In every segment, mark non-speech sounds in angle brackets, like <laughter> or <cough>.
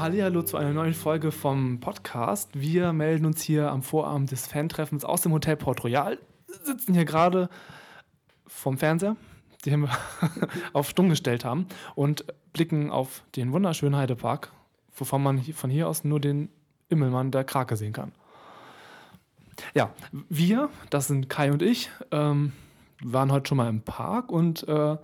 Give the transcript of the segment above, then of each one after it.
Hallo zu einer neuen Folge vom Podcast. Wir melden uns hier am Vorabend des Fantreffens aus dem Hotel Port Royal. Sitzen hier gerade vom Fernseher, den wir <laughs> auf stumm gestellt haben, und blicken auf den wunderschönen Heidepark, wovon man von hier aus nur den Immelmann der Krake sehen kann. Ja, wir, das sind Kai und ich, ähm, waren heute schon mal im Park und äh,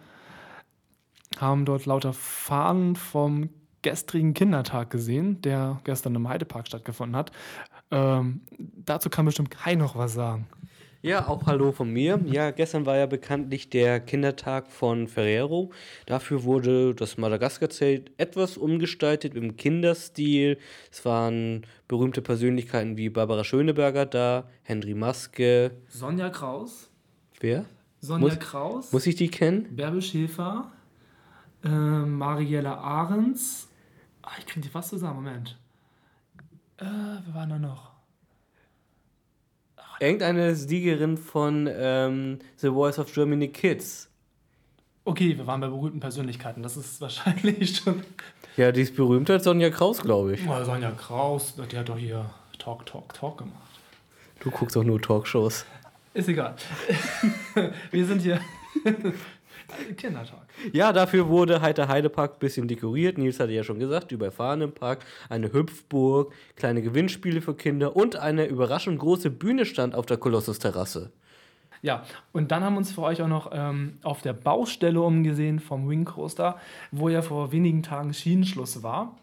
haben dort lauter Fahnen vom gestrigen Kindertag gesehen, der gestern im Heidepark stattgefunden hat. Ähm, dazu kann bestimmt Kai noch was sagen. Ja, auch Hallo von mir. Ja, gestern war ja bekanntlich der Kindertag von Ferrero. Dafür wurde das Madagaskar-Zelt etwas umgestaltet im Kinderstil. Es waren berühmte Persönlichkeiten wie Barbara Schöneberger da, Henry Maske. Sonja Kraus. Wer? Sonja muss, Kraus. Muss ich die kennen? Bärbel Schäfer. Äh, Mariella Ahrens. Ah, ich kriege die fast zusammen. Moment. Äh, wer war da noch? Irgendeine Siegerin von ähm, The Voice of Germany Kids. Okay, wir waren bei berühmten Persönlichkeiten. Das ist wahrscheinlich <laughs> schon. Ja, die ist berühmter als Sonja Kraus, glaube ich. Oh, Sonja Kraus, die hat doch hier Talk, Talk, Talk gemacht. Du guckst auch nur Talkshows. Ist egal. <laughs> wir sind hier. <laughs> Kindertag. Ja, dafür wurde halt der Heidepark ein bisschen dekoriert. Nils hatte ja schon gesagt, über Fahren im Park, eine Hüpfburg, kleine Gewinnspiele für Kinder und eine überraschend große Bühne stand auf der Kolossus-Terrasse. Ja, und dann haben wir uns für euch auch noch ähm, auf der Baustelle umgesehen vom Wing Coaster, wo ja vor wenigen Tagen Schienenschluss war.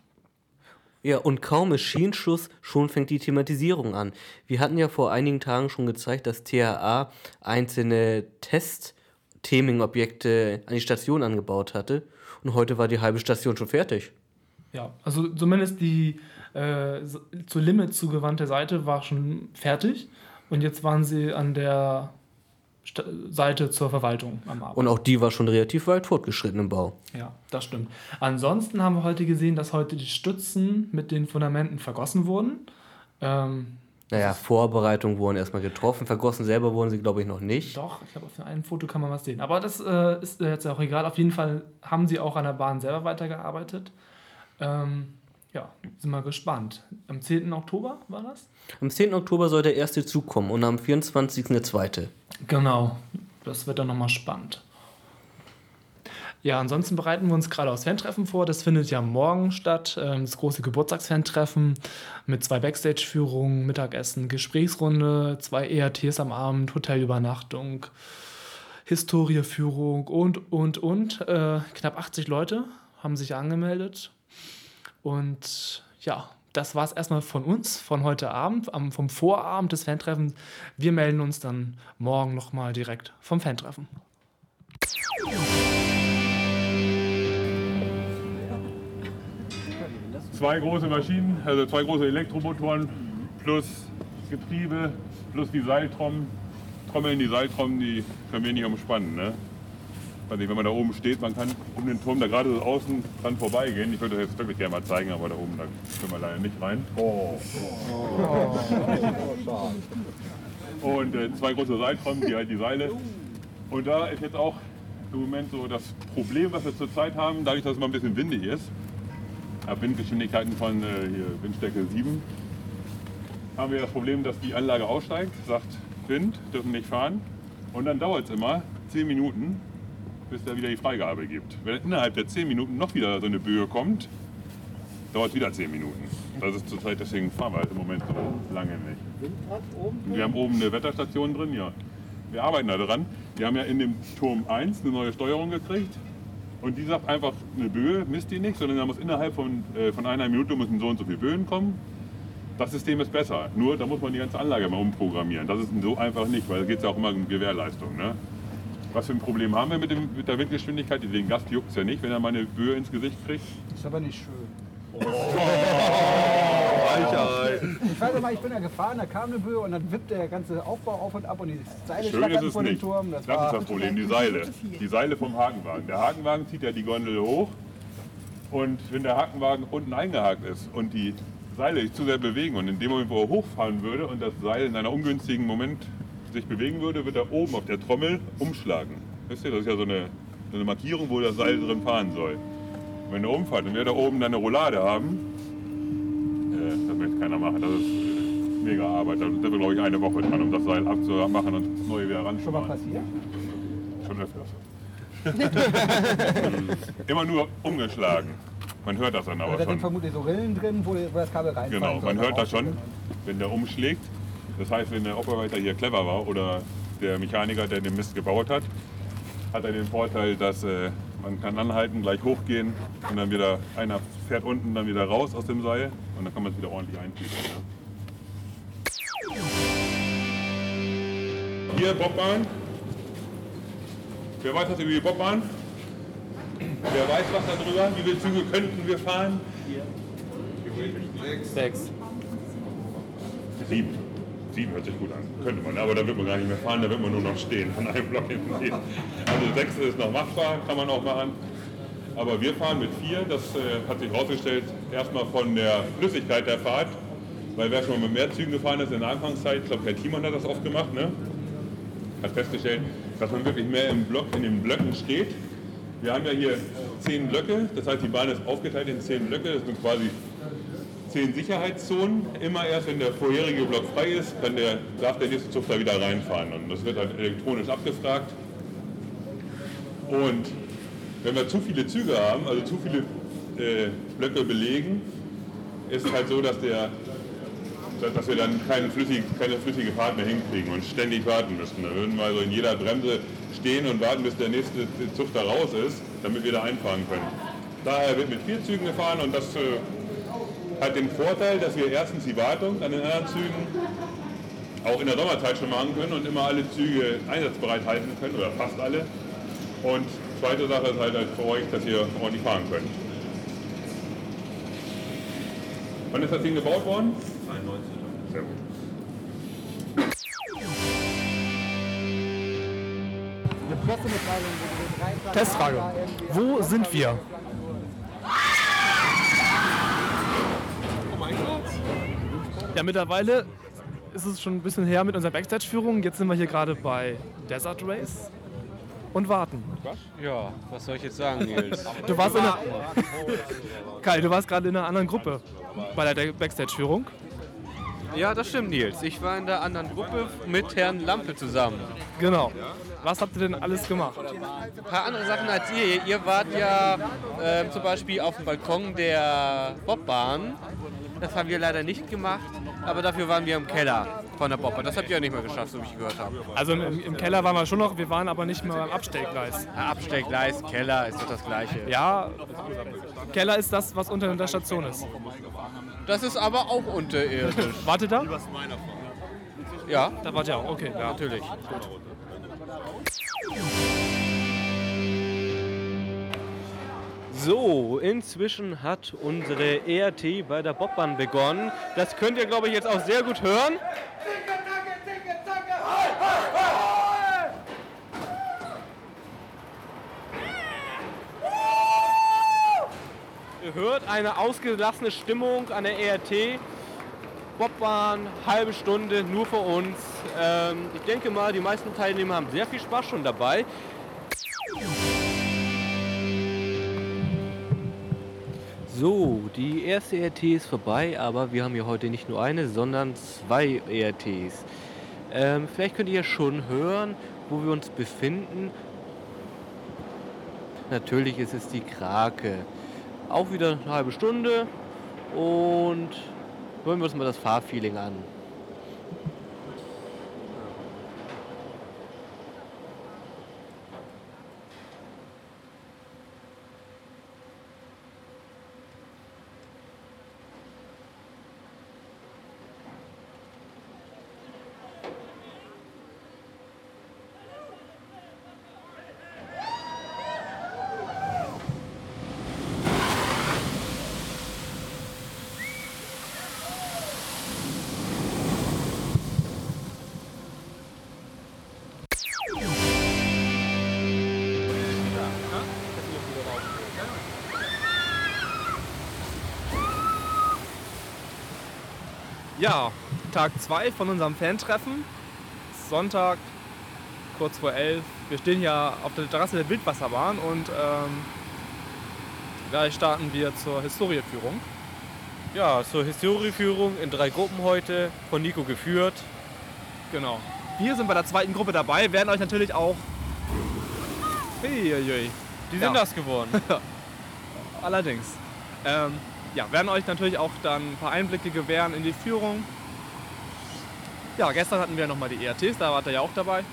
Ja, und kaum ist Schienenschluss, schon fängt die Thematisierung an. Wir hatten ja vor einigen Tagen schon gezeigt, dass THA einzelne Test- Theming-Objekte an die Station angebaut hatte. Und heute war die halbe Station schon fertig. Ja, also zumindest die äh, zur Limit zugewandte Seite war schon fertig. Und jetzt waren sie an der St Seite zur Verwaltung am Abend. Und auch die war schon relativ weit fortgeschritten im Bau. Ja, das stimmt. Ansonsten haben wir heute gesehen, dass heute die Stützen mit den Fundamenten vergossen wurden. Ähm, naja, Vorbereitungen wurden erstmal getroffen, vergossen selber wurden sie, glaube ich, noch nicht. Doch, ich glaube, auf einem Foto kann man was sehen. Aber das äh, ist jetzt auch egal. Auf jeden Fall haben sie auch an der Bahn selber weitergearbeitet. Ähm, ja, sind wir gespannt. Am 10. Oktober war das? Am 10. Oktober soll der erste Zug kommen und am 24. der zweite. Genau, das wird dann nochmal spannend. Ja, ansonsten bereiten wir uns gerade aufs Fantreffen vor. Das findet ja morgen statt. Ähm, das große Geburtstagsfantreffen mit zwei Backstage-Führungen, Mittagessen, Gesprächsrunde, zwei ERTs am Abend, Hotelübernachtung, Historieführung und, und, und. Äh, knapp 80 Leute haben sich angemeldet. Und ja, das war es erstmal von uns, von heute Abend, vom Vorabend des Fantreffens. Wir melden uns dann morgen nochmal direkt vom Fantreffen. Zwei große Maschinen, also zwei große Elektromotoren plus Getriebe plus die Seiltrommeln. Trommeln, die Seiltrommeln, die können wir nicht umspannen. Ne? Also wenn man da oben steht, man kann um den Turm da gerade so außen dran vorbeigehen. Ich würde das jetzt wirklich gerne mal zeigen, aber da oben da können wir leider nicht rein. Oh. oh. Und äh, zwei große Seiltrommeln, die halt die Seile. Und da ist jetzt auch im Moment so das Problem, was wir zurzeit haben, dadurch, dass es mal ein bisschen windig ist ab Windgeschwindigkeiten von äh, hier Windstärke 7 haben wir das Problem, dass die Anlage aussteigt, sagt Wind, dürfen nicht fahren. Und dann dauert es immer 10 Minuten, bis der wieder die Freigabe gibt. Wenn innerhalb der 10 Minuten noch wieder so eine Böe kommt, dauert es wieder 10 Minuten. Das ist zurzeit, deswegen fahren wir halt im Moment so lange nicht. Wir haben oben eine Wetterstation drin, ja. Wir arbeiten da dran. Wir haben ja in dem Turm 1 eine neue Steuerung gekriegt. Und die sagt einfach, eine Böe misst die nicht, sondern da muss innerhalb von, äh, von einer Minute müssen so und so viele Böen kommen. Das System ist besser. Nur da muss man die ganze Anlage mal umprogrammieren. Das ist so einfach nicht, weil da geht es ja auch immer um Gewährleistung. Ne? Was für ein Problem haben wir mit, dem, mit der Windgeschwindigkeit? Den Gast juckt es ja nicht, wenn er mal eine Böe ins Gesicht kriegt. Ist aber nicht schön. Oh. <laughs> Weichheit. <laughs> Ich weiß mal, ich bin da gefahren, da kam eine Böe und dann wippt der ganze Aufbau auf und ab und die Seile Schön ist es nicht. Turm. Das, das ist das Problem, die Seile. Die Seile vom Hakenwagen. Der Hakenwagen zieht ja die Gondel hoch und wenn der Hakenwagen unten eingehakt ist und die Seile sich zu sehr bewegen und in dem Moment, wo er hochfahren würde und das Seil in einem ungünstigen Moment sich bewegen würde, wird er oben auf der Trommel umschlagen. Wisst ihr, das ist ja so eine, so eine Markierung, wo das Seil drin fahren soll. wenn er umfährt und wir da oben dann eine Roulade haben, das möchte keiner machen. Das ist mega Arbeit. Da sind wir, glaube ich, eine Woche dran, um das Seil abzumachen und das neue wieder Schon mal passiert? Schon öfters. <laughs> Immer nur umgeschlagen. Man hört das dann Da aber sind schon. vermutlich so Rillen drin, wo, das Kabel reinfallen Genau, man hört das schon, Raus- wenn der umschlägt. Das heißt, wenn der Operator hier clever war oder der Mechaniker, der den Mist gebaut hat, hat er den Vorteil, dass äh, man kann anhalten, gleich hochgehen und dann wieder, einer fährt unten dann wieder raus aus dem Seil und dann kann man es wieder ordentlich eintüten. Ja. Hier Bobbahn. Wer weiß was über die Bobbahn? Wer weiß was darüber? Wie viele Züge könnten wir fahren? Sechs. Sieben. Sieben hört sich gut an. Könnte man, aber da wird man gar nicht mehr fahren, da wird man nur noch stehen, von einem Block hinten gehen. Also sechs ist noch machbar, kann man auch machen. Aber wir fahren mit vier, das äh, hat sich herausgestellt, erstmal von der Flüssigkeit der Fahrt, weil wer schon mal mit mehr Zügen gefahren ist in der Anfangszeit, ich glaube, Herr Thiemann hat das oft gemacht, ne? hat festgestellt, dass man wirklich mehr im Block, in den Blöcken steht. Wir haben ja hier zehn Blöcke, das heißt, die Bahn ist aufgeteilt in zehn Blöcke, das sind quasi zehn Sicherheitszonen. Immer erst, wenn der vorherige Block frei ist, kann der, darf der nächste Zug da wieder reinfahren. Und das wird halt elektronisch abgefragt. Und wenn wir zu viele Züge haben, also zu viele äh, Blöcke belegen, ist es halt so, dass, der, dass wir dann keine flüssige, keine flüssige Fahrt mehr hinkriegen und ständig warten müssen. Da würden wir also in jeder Bremse stehen und warten, bis der nächste Zug da raus ist, damit wir da einfahren können. Daher wird mit vier Zügen gefahren und das äh, hat den Vorteil, dass wir erstens die Wartung an den anderen Zügen auch in der Sommerzeit schon machen können und immer alle Züge einsatzbereit halten können, oder fast alle. Und zweite Sache ist halt, halt für euch, dass ihr ordentlich fahren könnt. Wann ist das Ding gebaut worden? 91. Sehr gut. Pressemitteilung, Testfrage. Wo sind wir? Ja, mittlerweile ist es schon ein bisschen her mit unserer Backstage-Führung. Jetzt sind wir hier gerade bei Desert Race und warten. Ja, was soll ich jetzt sagen, Nils? <laughs> Du warst in einer, Kai, du warst gerade in einer anderen Gruppe bei der Backstage-Führung. ja, das stimmt, Nils. Ich war in der anderen Gruppe mit Herrn Lampe zusammen. Genau. Was habt ihr denn alles gemacht? Ein paar andere Sachen als ihr. Ihr wart ja ähm, zum Beispiel auf dem Balkon der Bobbahn. Das haben wir leider nicht gemacht, aber dafür waren wir im Keller von der Bobbahn. Das habt ihr ja nicht mehr geschafft, so wie ich gehört habe. Also im, im Keller waren wir schon noch, wir waren aber nicht mehr beim Abstellgleis. Abstellgleis, Keller ist doch das Gleiche. Ja, Keller ist das, was unter der Station ist. Das ist aber auch unterirdisch. <laughs> Wartet da? Ja, Da wart ihr auch, okay. Ja. natürlich. So, inzwischen hat unsere ERT bei der Bobbahn begonnen. Das könnt ihr, glaube ich, jetzt auch sehr gut hören. Ihr hört eine ausgelassene Stimmung an der ERT. Bobbahn, halbe Stunde nur für uns. Ähm, ich denke mal, die meisten Teilnehmer haben sehr viel Spaß schon dabei. So, die erste ERT ist vorbei, aber wir haben ja heute nicht nur eine, sondern zwei ERTs. Ähm, vielleicht könnt ihr ja schon hören, wo wir uns befinden. Natürlich ist es die Krake. Auch wieder eine halbe Stunde und hören wir uns mal das Fahrfeeling an. Ja, Tag 2 von unserem Fantreffen. Sonntag, kurz vor 11. Wir stehen ja auf der Terrasse der Wildwasserbahn und ähm, gleich starten wir zur Historieführung. Ja, zur Historieführung in drei Gruppen heute, von Nico geführt. Genau. Wir sind bei der zweiten Gruppe dabei, werden euch natürlich auch. Uiuiui. Die Ja. sind das geworden. <laughs> Allerdings. Ähm, ja, werden euch natürlich auch dann ein paar Einblicke gewähren in die Führung. Ja, gestern hatten wir nochmal die ERTs, da wart ihr ja auch dabei. Ein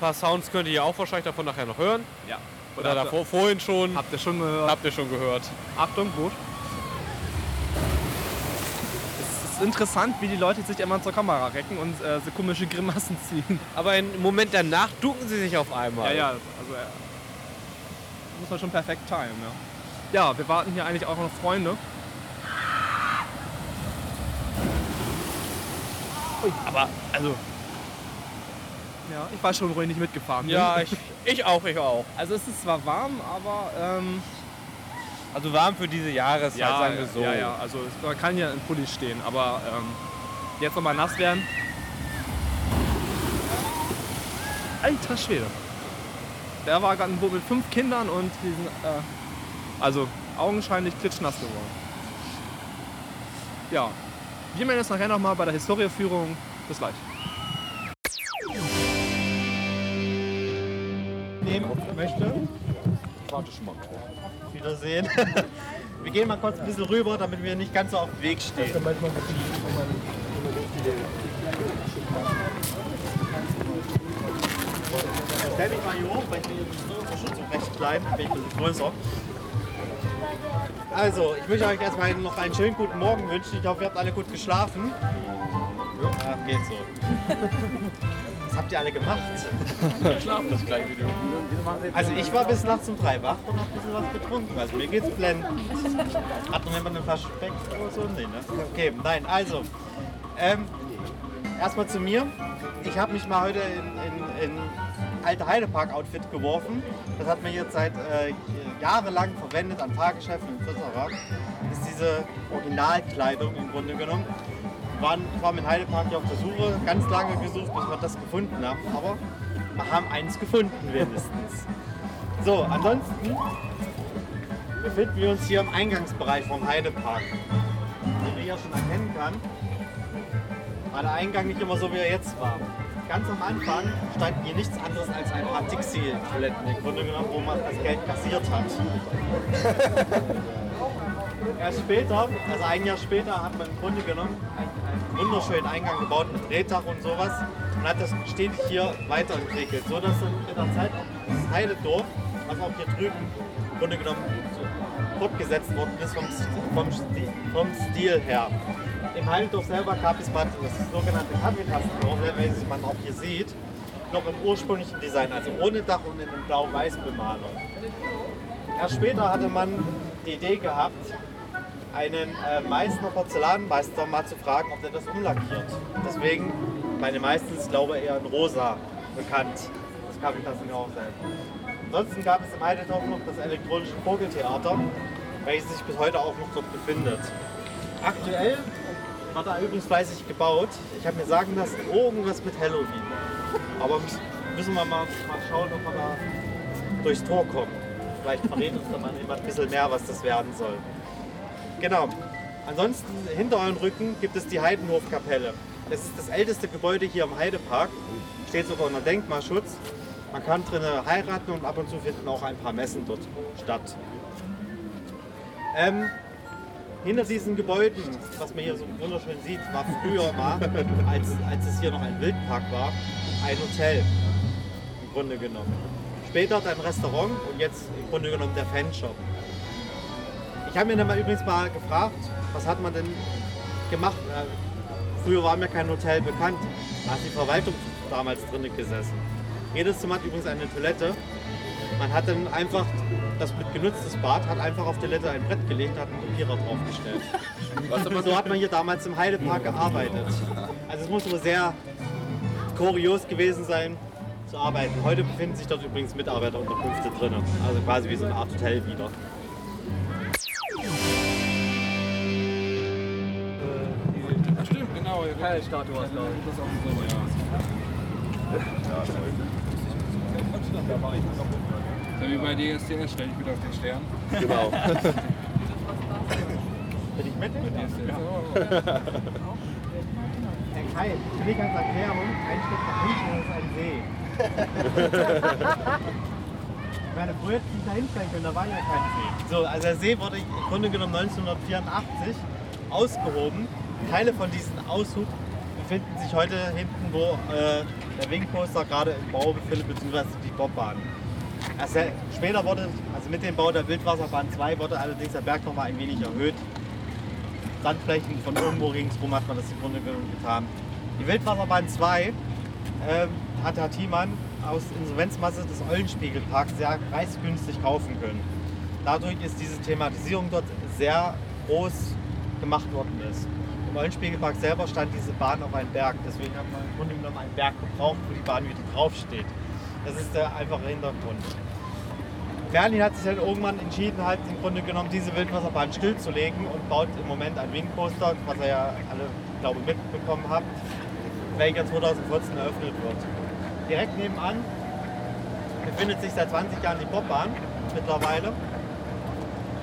paar Sounds könnt ihr ja auch wahrscheinlich davon nachher noch hören. Ja. Oder ihr- davor, vorhin schon. Habt ihr schon gehört? Habt ihr schon gehört. Achtung, gut. Es ist interessant, wie die Leute sich immer zur Kamera recken und äh, so komische Grimassen ziehen. <laughs> Aber im Moment danach ducken sie sich auf einmal. Ja, ja, also äh, muss man schon perfekt timen, ja. Ja, wir warten hier eigentlich auch noch Freunde. Ui, aber, also. Ja, ich war schon ruhig nicht mitgefahren. bin. Ja, ich, ich auch, ich auch. Also es ist zwar warm, aber ähm, Also warm für diese Jahreszeit, ja, sagen wir so. ja, ja, also man kann ja in Pulli stehen, aber ähm, jetzt nochmal nass werden. Alter Schwede. Der war gerade ein Boot mit fünf Kindern und die sind äh, also augenscheinlich klitschnass geworden. Ja, wir melden uns nachher nochmal bei der Historieführung. Bis gleich. nehmen möchte. Wiedersehen. <laughs> Wir gehen mal kurz ein bisschen rüber, damit wir nicht ganz so auf dem Weg stehen. Stell mich mal hier hoch, weil ich bin hier Unterstützung recht klein, bin ich ein bisschen größer. Also, ich möchte euch erstmal noch einen schönen guten Morgen wünschen. Ich hoffe, ihr habt alle gut geschlafen. Ja, geht so. Was habt ihr alle gemacht? Also ich war bis nachts um drei wach und hab ein bisschen was getrunken. Also mir geht's blendend. Hat noch jemand eine Flasche Speck oder so? Nee, ne? Okay, nein, also. Ähm, erstmal zu mir. Ich habe mich mal heute in, in, in alte Heidepark Outfit geworfen. Das hat man jetzt seit äh, jahrelang verwendet an Fahrgeschäften etc. Das ist diese Originalkleidung im Grunde genommen. Wir waren, ich mit Heidepark hier auf der Suche, ganz lange gesucht, bis wir das gefunden haben. Aber wir haben eins gefunden wenigstens. So, ansonsten befinden wir uns hier im Eingangsbereich vom Heidepark. Wie man hier schon erkennen kann, war der Eingang nicht immer so, wie er jetzt war. Ganz am Anfang standen hier nichts anderes als ein paar Dixie-Toiletten, im Grunde genommen, wo man das Geld kassiert hat. <laughs> Erst später, also ein Jahr später, hat man im Grunde genommen einen, einen wunderschönen Eingang gebaut mit Drehtag und sowas und hat das stetig hier weiterentwickelt, so dass dann mit der Zeit auch dieses Heidedorf, was auch hier drüben im Grunde genommen fortgesetzt worden ist vom, vom, vom Stil her. Im Heidedorf selber gab es das sogenannte Kaffeetassendorf, welches man auch hier sieht, noch im ursprünglichen Design, also ohne Dach und in einem blau-weiß Bemalung. Erst später hatte man die Idee gehabt, einen äh, Meißner Porzellanmeister mal zu fragen, ob der das umlackiert. Deswegen, meine meistens glaube eher in rosa bekannt, das Kaffeetassendorf selber. Ansonsten gab es im Heidedorf noch das elektronische Vogeltheater, welches sich bis heute auch noch dort befindet. Aktuell wird da übrigens fleißig gebaut. Ich habe mir sagen lassen, irgendwas mit Halloween. Aber müssen- wir mal, mal schauen, ob wir da durchs Tor kommen. Vielleicht verrät uns da mal jemand ein bisschen mehr, was das werden soll. Genau. Ansonsten hinter euren Rücken gibt es die Heidenhofkapelle. Das ist das älteste Gebäude hier im Heidepark. Steht sogar unter Denkmalschutz. Man kann drinnen heiraten und ab und zu finden auch ein paar Messen dort statt. Ähm, hinter diesen Gebäuden, was man hier so wunderschön sieht, war früher mal, als, als es hier noch ein Wildpark war, ein Hotel. Im Grunde genommen. Später dann ein Restaurant und jetzt im Grunde genommen der Fanshop. Ich habe mir dann mal übrigens mal gefragt, was hat man denn gemacht? Äh, früher war mir kein Hotel bekannt. Da hat die Verwaltung damals drin gesessen. Jedes Zimmer hat übrigens eine Toilette. Man hat dann einfach das mit genutztes Bad, hat einfach auf die Toilette ein Brett gelegt, hat einen Kopierer draufgestellt. <laughs> so hat man hier damals im Heidepark gearbeitet. Also es muss wohl sehr kurios gewesen sein zu arbeiten. Heute befinden sich dort übrigens Mitarbeiterunterkünfte drin. Also quasi wie so eine Art Hotel wieder. Stimmt, genau. Ja, Keilstatue war es, glaube ich. Das ist auch so, ja. Wie bei DSDS, stell dich wieder auf den Stern. Genau. <laughs> bin ich mit. Herr <laughs> Kai, für dich als Erklärung, ein Stück nach hinten ist ein See. <laughs> ich meine, früher hätte ich da hinstellen können, da war ja kein See. So, also der See wurde im Grunde genommen 1984 ausgehoben. Teile von diesem Aushub befinden sich heute hinten, wo äh, der Wingposter gerade im Bau befindet, beziehungsweise die Bobbahn. Also später wurde, also mit dem Bau der Wildwasserbahn 2 wurde allerdings der Berg nochmal ein wenig erhöht. Sandflächen von irgendwo ringsrum hat man das im Grunde genommen getan. Die Wildwasserbahn 2 ähm, hat Herr Thiemann aus Insolvenzmasse des Eulenspiegelparks sehr preisgünstig kaufen können. Dadurch ist diese Thematisierung dort sehr groß gemacht worden ist. Im Eulenspiegelpark selber stand diese Bahn auf einem Berg, deswegen hat man im Grunde genommen einen Berg gebraucht, wo die Bahn wieder draufsteht. Das ist der einfache Hintergrund. Berlin hat sich dann irgendwann entschieden, halt im Grunde genommen diese Wildwasserbahn stillzulegen und baut im Moment ein Wingcoaster, was ihr ja alle, glaube ich, mitbekommen habt, welcher 2014 eröffnet wird. Direkt nebenan befindet sich seit 20 Jahren die Bobbahn mittlerweile.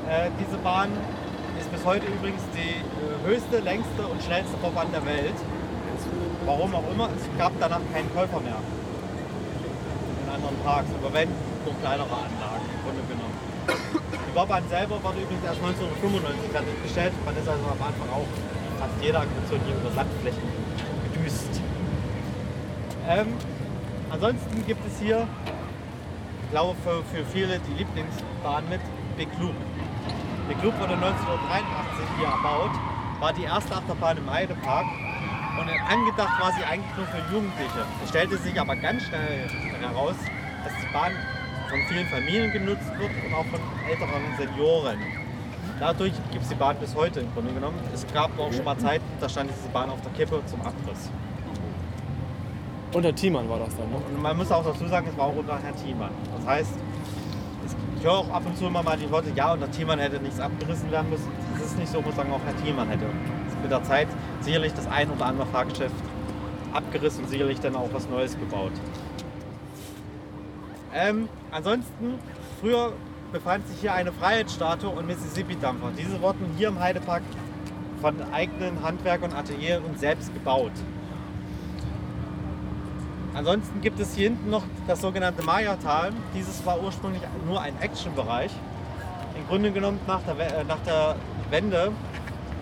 Äh, diese Bahn ist bis heute übrigens die äh, höchste, längste und schnellste Bobbahn der Welt. Warum auch immer, es gab danach keinen Käufer mehr anderen Parks, aber wenn, nur kleinere Anlagen im Grunde genommen. Die Bobbahn selber wurde übrigens erst 1995 fertiggestellt. Man ist also am Anfang auch fast jede Aktion hier über Sandflächen gedüst. Ähm, ansonsten gibt es hier, ich glaube für, für viele die Lieblingsbahn mit, Big Loop. Big Loop wurde 1983 hier erbaut, war die erste Achterbahn im Heidepark und angedacht war sie eigentlich nur für Jugendliche. Es stellte sich aber ganz schnell heraus, dass die Bahn von vielen Familien genutzt wird und auch von älteren Senioren. Dadurch gibt es die Bahn bis heute im Grunde genommen. Es gab auch schon mal Zeiten, da stand diese Bahn auf der Kippe zum Abriss. Unter Thiemann war das dann, ne? Und man muss auch dazu sagen, es war auch unter Herrn Thiemann. Das heißt, ich höre auch ab und zu immer mal die Worte, ja, unter Thiemann hätte nichts abgerissen werden müssen. Das ist nicht so, ich muss sagen, auch Herr Thiemann hätte mit der Zeit sicherlich das ein oder andere Fahrgeschäft abgerissen und sicherlich dann auch was Neues gebaut. Ähm, ansonsten, früher befand sich hier eine Freiheitsstatue und Mississippi-Dampfer. Diese wurden hier im Heidepark von eigenen Handwerkern, Atelier und selbst gebaut. Ansonsten gibt es hier hinten noch das sogenannte Maya-Tal. Dieses war ursprünglich nur ein Action-Bereich. Im Grunde genommen nach der, äh, nach der Wende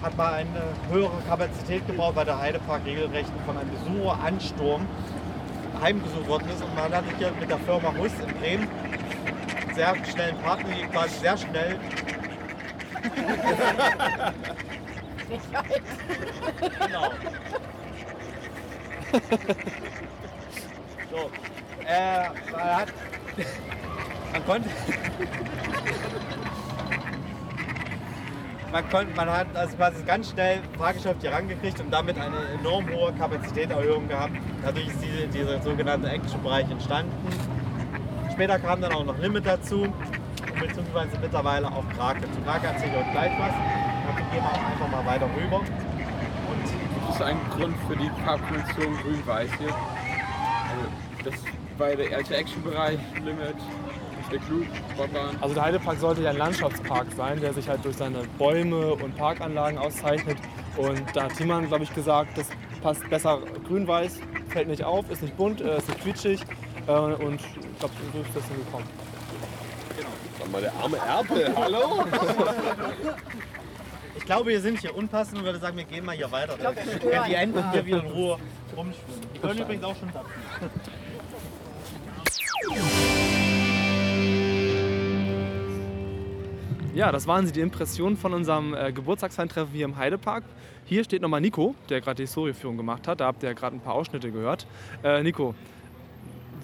hat man eine höhere Kapazität gebaut, weil der Heidepark regelrecht von einem Besucheransturm heimgesucht worden ist. Und man hatte hier mit der Firma Huss in Bremen sehr schnell einen Partner, die quasi sehr schnell genau. So. Äh, man hat. Man konnte. Man, konnte, man hat also quasi ganz schnell Fahrgeschäft hier rangekriegt und damit eine enorm hohe Kapazitätserhöhung gehabt. Dadurch ist diese, dieser sogenannte Action-Bereich entstanden. Später kam dann auch noch Limit dazu, beziehungsweise mittlerweile auch Krake. Zu Krake erzähle ich euch gleich was. Dann gehen wir auch einfach mal weiter rüber. Und Gibt es einen Grund für die Farbkombination grün-weiß hier? Also, das war der alte Action-Bereich, Limit, der Club, Bobbahn. Also der Heidepark sollte ja ein Landschaftspark sein, der sich halt durch seine Bäume und Parkanlagen auszeichnet. Und da hat Thiemann, glaube ich, gesagt, das passt besser grün-weiß, fällt nicht auf, ist nicht bunt, äh, ist nicht quietschig. Äh, und ich glaube, so ist das hingekommen. Sag mal, der arme Erpel, hallo? ich glaube, wir sind hier unpassend und würde sagen, wir gehen mal hier weiter. Dann können die Enten hier wieder in Ruhe rumschwimmen. Die können übrigens auch schon tapsen. Ja, das waren sie, die Impressionen von unserem äh, Geburtstagsfeintreffen hier im Heidepark. Hier steht nochmal Nico, der gerade die Historieführung gemacht hat. Da habt ihr ja gerade ein paar Ausschnitte gehört. Äh, Nico,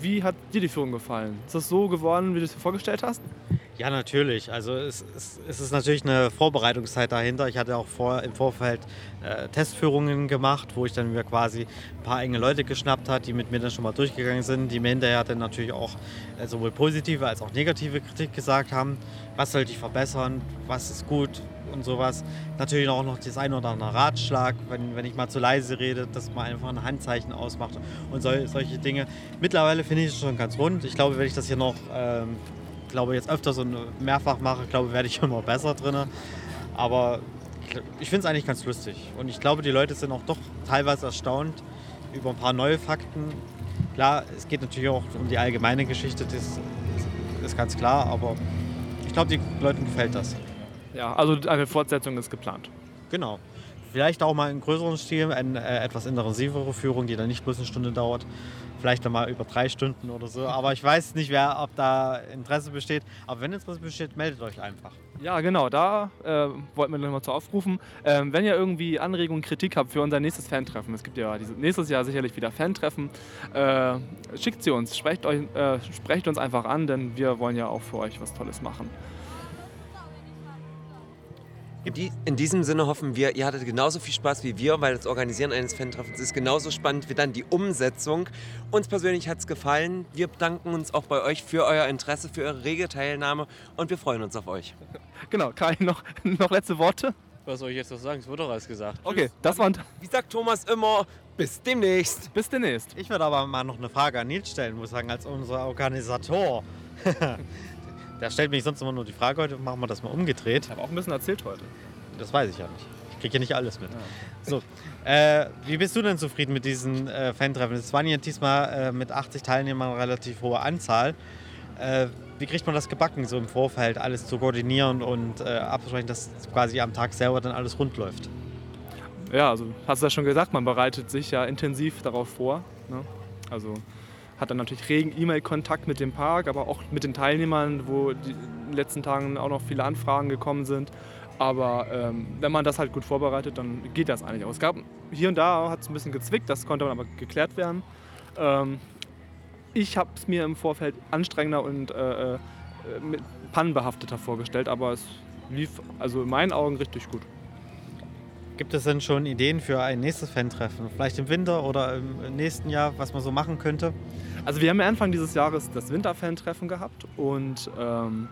wie hat dir die Führung gefallen? Ist das so geworden, wie du es dir vorgestellt hast? Ja, natürlich. Also es, es, es ist natürlich eine Vorbereitungszeit dahinter. Ich hatte auch vor, im Vorfeld äh, Testführungen gemacht, wo ich dann mir quasi ein paar enge Leute geschnappt hat, die mit mir dann schon mal durchgegangen sind, die mir hinterher dann natürlich auch äh, sowohl positive als auch negative Kritik gesagt haben. Was sollte ich verbessern? Was ist gut? Und sowas. Natürlich auch noch das ein oder andere Ratschlag, wenn, wenn ich mal zu leise rede, dass man einfach ein Handzeichen ausmacht und sol solche Dinge. Mittlerweile finde ich es schon ganz rund. Ich glaube, wenn ich das hier noch ähm, glaube jetzt öfter so mehrfach mache, glaube werde ich <laughs> immer besser drin. Aber ich finde es eigentlich ganz lustig. Und ich glaube, die Leute sind auch doch teilweise erstaunt über ein paar neue Fakten. Klar, es geht natürlich auch um die allgemeine Geschichte, das ist ganz klar, aber ich glaube, den Leuten gefällt das. Ja, also eine Fortsetzung ist geplant. Genau. Vielleicht auch mal in größeren Stil, eine äh, etwas intensivere Führung, die dann nicht bloß eine Stunde dauert. Vielleicht dann mal über drei Stunden oder so. Aber ich weiß nicht, wer, ob da Interesse besteht. Aber wenn Interesse besteht, meldet euch einfach. Ja, genau, da äh, wollten wir nochmal zu aufrufen. Ähm, wenn ihr irgendwie Anregungen, Kritik habt für unser nächstes Fan-Treffen, es gibt ja dieses, nächstes Jahr sicherlich wieder Fan-Treffen, äh, schickt sie uns, sprecht, euch, äh, sprecht uns einfach an, denn wir wollen ja auch für euch was Tolles machen. In, die, in diesem Sinne hoffen wir, ihr hattet genauso viel Spaß wie wir, weil das Organisieren eines Fan-Treffens ist genauso spannend wie dann die Umsetzung. Uns persönlich hat es gefallen. Wir bedanken uns auch bei euch für euer Interesse, für eure rege Teilnahme und wir freuen uns auf euch. <laughs> Genau, Kai, noch, <laughs> noch letzte Worte? Was soll ich jetzt noch sagen? Es wurde doch alles gesagt. Okay, das waren. Wie sagt Thomas immer, bis demnächst. Bis demnächst. Ich würde aber mal noch eine Frage an Nils stellen, muss ich sagen, als unser Organisator. <laughs> Der stellt mich sonst immer nur die Frage, heute machen wir das mal umgedreht. Ich habe auch ein bisschen erzählt heute. Das weiß ich ja nicht. Ich kriege ja nicht alles mit. So, äh, wie bist du denn zufrieden mit diesen äh, Fan-Treffen? Es waren ja diesmal äh, mit 80 Teilnehmern eine relativ hohe Anzahl. Äh, wie kriegt man das gebacken, so im Vorfeld alles zu koordinieren und äh, abzusprechen, dass quasi am Tag selber dann alles rund läuft? Ja, also hast du ja schon gesagt, man bereitet sich ja intensiv darauf vor. Ne? Also hat dann natürlich regen E-Mail-Kontakt mit dem Park, aber auch mit den Teilnehmern, wo die in den letzten Tagen auch noch viele Anfragen gekommen sind. Aber ähm, wenn man das halt gut vorbereitet, dann geht das eigentlich auch. Es gab hier und da hat es ein bisschen gezwickt, das konnte aber geklärt werden. Ähm, ich habe es mir im Vorfeld anstrengender und äh, äh, mit pannenbehafteter vorgestellt, aber es lief also in meinen Augen richtig gut. Gibt es denn schon Ideen für ein nächstes Fan-Treffen? Vielleicht im Winter oder im nächsten Jahr, was man so machen könnte? Also wir haben ja Anfang dieses Jahres das Winterfan-Treffen gehabt und ähm,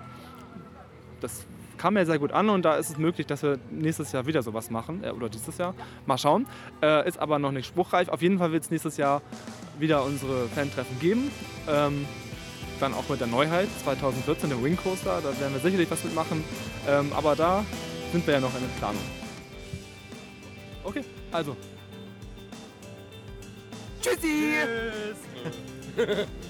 das kam ja sehr gut an und da ist es möglich, dass wir nächstes Jahr wieder sowas machen äh, oder dieses Jahr. Mal schauen. Äh, ist aber noch nicht spruchreif. Auf jeden Fall wird es nächstes Jahr wieder unsere Fan-Treffen geben. Ähm, dann auch mit der Neuheit 2014, dem Wing Coaster. Da werden wir sicherlich was mitmachen. Ähm, aber da sind wir ja noch in der Planung. Okay, also. Tschüssi! Tschüss. <laughs>